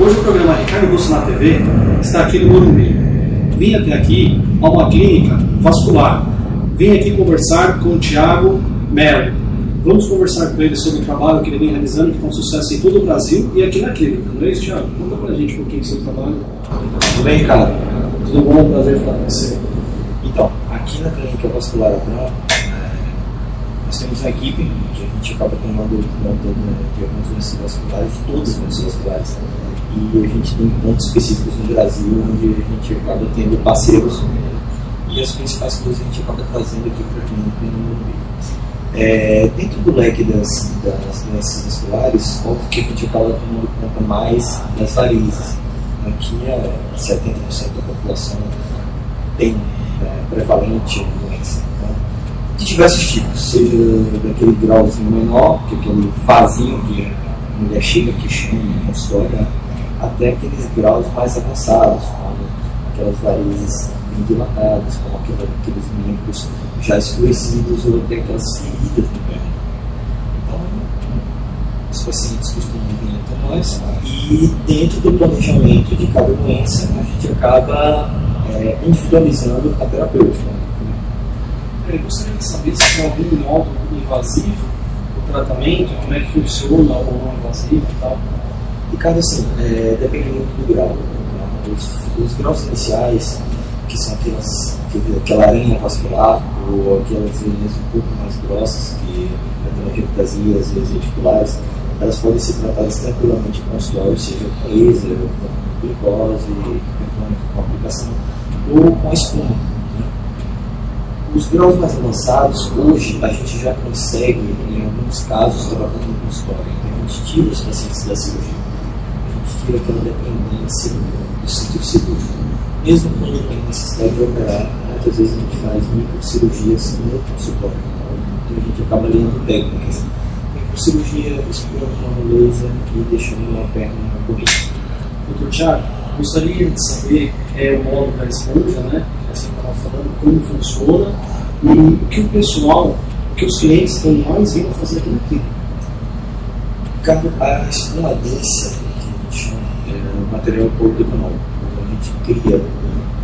Hoje o programa Ricardo Russo na TV está aqui no Morumbi. Vim até aqui a uma clínica vascular. Vim aqui conversar com o Tiago Melo. Vamos conversar com ele sobre o trabalho que ele vem realizando, que tem sucesso em todo o Brasil e aqui na clínica. Não é isso, Tiago? Conta pra gente um pouquinho sobre o trabalho. Tudo bem, Ricardo? Tudo bom? Prazer falar com você. Então, aqui na Clínica Vascular Abrão, nós temos uma equipe que a gente acaba tomando conta de algumas doenças vasculares, de todas as doenças vasculares. E a gente tem pontos específicos no Brasil onde a gente acaba tendo parceiros e as principais coisas a gente acaba trazendo aqui para Morumbi. É, dentro do leque das, das doenças vasculares, óbvio que a gente acaba tomando conta mais das varizes. Aqui, é 70% da população tem é, prevalente de diversos tipos, seja daquele grauzinho menor, que é aquele vasinho que a mulher chega que chama no consultório, até aqueles graus mais avançados, como aquelas varizes bem dilatadas, como aqueles membros já escurecidos ou até aquelas feridas no pé. Então, os pacientes costumam vir até nós e dentro do planejamento de cada doença a gente acaba é, individualizando a terapêutica. Eu gostaria de saber se tem algum modo invasivo o tratamento, como é que funciona o não invasivo e tal. Ricardo, assim, é, depende muito do grau. Né? Os, os, graus iniciais, que são aquelas, aquela aranha vascular ou aquelas linhas um pouco mais grossas, que as angioplasias e as articulares, elas podem ser tratadas tranquilamente com consultório, seja com laser, com glicose, com aplicação, ou com espuma. Os graus mais avançados, hoje, a gente já consegue, em alguns casos, trabalhando no consultório. A gente tira os pacientes da cirurgia tira aquela dependência do centro cirúrgico. Mesmo quando tem necessidade de operar, muitas vezes a gente faz microcirurgias no consultório. Então a gente acaba lendo técnicas. Microcirurgia, explorando laser e deixando uma perna bonita. Doutor Tiago, gostaria de saber é, o modo da esponja, né? Que estava falando, como funciona e o que o pessoal, o que os clientes estão mais vindo fazer aqui no clínico. Ricardo, a espuma densa é, material polietanol. Então a gente cria,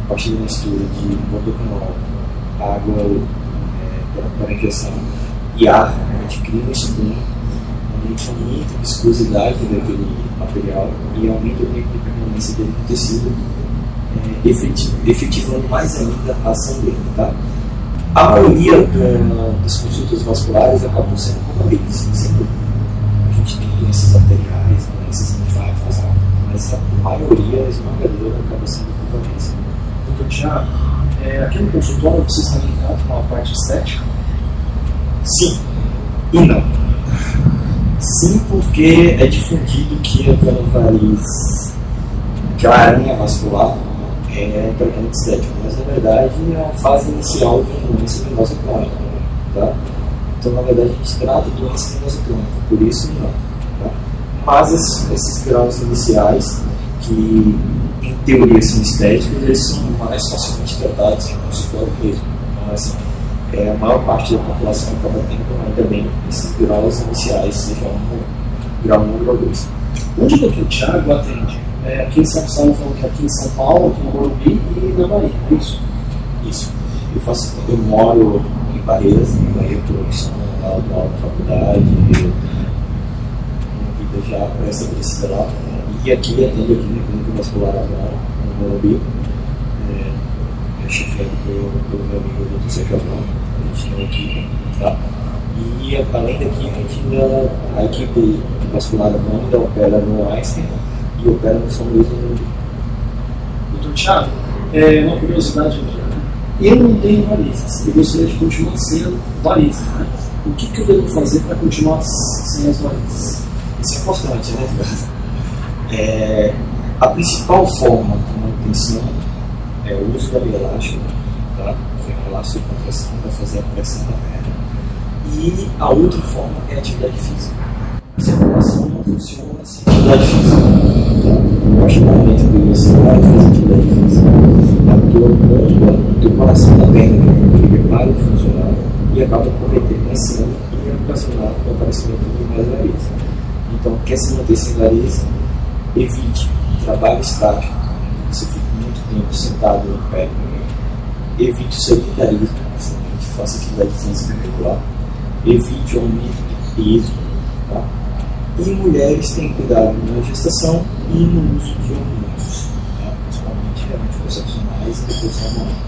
a partir da mistura de polietanol, água é, para injeção e ar, a gente cria uma espuma, a gente aumenta a viscosidade daquele material e aumenta o tempo de permanência dele no tecido, efetivando mais ainda a ação dele. Tá? A maioria da, das consultas vasculares acabam sendo como eles, sempre. A gente tem doenças arteriais, doenças linfáticas, mas a maioria esmagadora acaba sendo concorrência. Doutor Tiago, é, aqui no consultório você está ligado com a parte estética? Sim e não. Sim, porque é difundido que aquela variz, aquela aranha vascular é tratamento estético, mas na verdade é a fase inicial de uma doença venosa crônica. Tá? Então, na verdade, a gente trata doença venosa crônica, por isso não. Tá? Mas esses, esses graus iniciais, que em teoria são estéticos, eles são mais facilmente tratados em consultório mesmo. Então, assim, é, a maior parte da população acaba tendo ainda bem esses graus iniciais, seja um grau 1 ou grau 2. Onde o Tiago atende? É, aqui em São Paulo, falou que aqui em São Paulo, aqui no Morumbi e na Bahia, é isso? Isso. Eu, faço, eu moro em Barreiras, em Bahia, profissão lá da faculdade, eu, uma vida já pré-estabelecida lá. E aqui atendo aqui no Clínico Vascular agora, no Morumbi. É, é chefiado pelo, pelo meu amigo Dr. Sérgio Abrão. A gente tem equipe, tá? E além daqui, a gente ainda, a equipe vascular Abrão ainda opera no Einstein e opera no São Luís do Morumbi. Doutor Tiago, é uma curiosidade aqui. Eu não tenho varizes e gostaria de continuar sendo varizes. Né? O que, que eu devo fazer para continuar sem as varizes? Isso é importante, né? É, a principal forma de manutenção é o uso da via elástica, tá? que é pressão, para fazer a pressão da perna. E a outra forma é a atividade física. A circulação funciona sem atividade física. Tá? A partir do momento que você vai fazer atividade física, a tua bomba do coração da perna ele para de funcionar e acaba cometendo pressão e ocasionar o aparecimento de mais varizes. Então, quer se manter sem variz, evite trabalho estático, você fica muito tempo sentado em pé, evite o sedentarismo, faça atividade física regular, evite o aumento de peso, tá? E mulheres têm cuidado na gestação e no uso de hormônios, tá? principalmente anticoncepcionais e depois hormonais.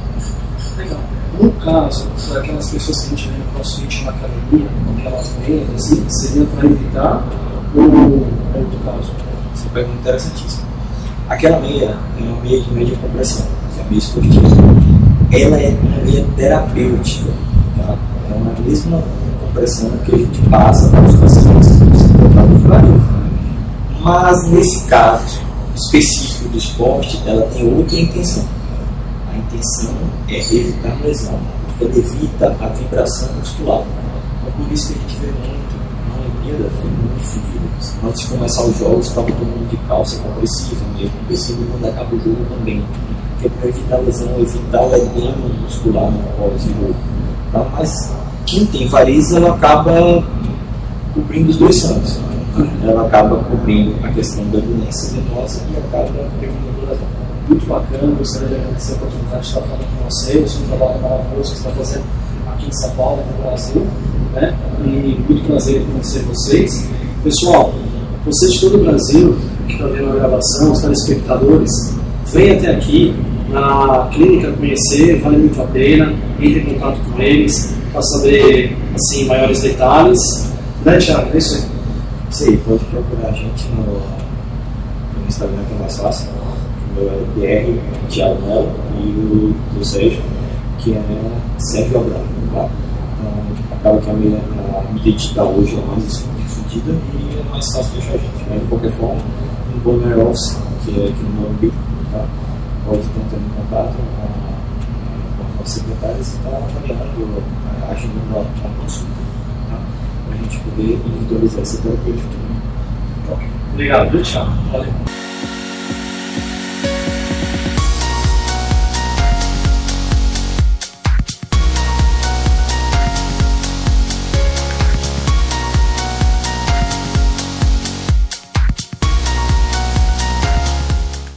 Legal. No caso, aquelas pessoas que a gente vê no crossfit na academia, com aquelas meias, assim, seria para evitar ou é outro caso? Essa é pergunta interessantíssima. Aquela meia é uma meia de média compressão, que é a meia esportiva. Ela é uma meia terapêutica. Tá? É uma mesma compressão que a gente passa para os pacientes se tratam Mas nesse caso específico do esporte, ela tem outra intenção. A intenção é evitar lesão, ela evita a vibração muscular. Então, por isso que a gente vê muito na Olimpíada, foi muito fodido. Antes de começar os jogos, estava todo mundo de calça compressiva, meio compressiva, e quando acaba o jogo também. Que é para evitar lesão, evitar o edema muscular no pós-jogo. Tá? Mas quem tem variz, ela acaba cobrindo os dois santos. Ela acaba cobrindo a questão da doença venosa e acaba prevenindo a. Muito bacana, gostaria de agradecer a oportunidade de estar falando com vocês, um trabalho maravilhoso que está fazendo aqui em São Paulo, no Brasil. Né? E muito prazer em conhecer vocês. Pessoal, vocês de todo o Brasil que estão vendo a gravação, os telespectadores, venham até aqui na clínica conhecer, vale muito a pena, entre em contato com eles para saber assim, maiores detalhes. Né, Thiago? É isso aí. Aí, pode procurar a gente no, no Instagram que é mais fácil. O meu é PR, Thiago Melo, e o do Sérgio, que é Sérgio Abrão. Tá? Então, acaba que a minha, a mídia digital hoje é mais difundida e é mais fácil de achar a gente. Mas, de qualquer forma, no Bonner Office, que é aqui no Morumbi, tá? pode estar entrando em contato com, as secretárias e estar avaliando, uma, uma consulta, a gente poder individualizar esse terapêutico. Obrigado, Thiago. Valeu.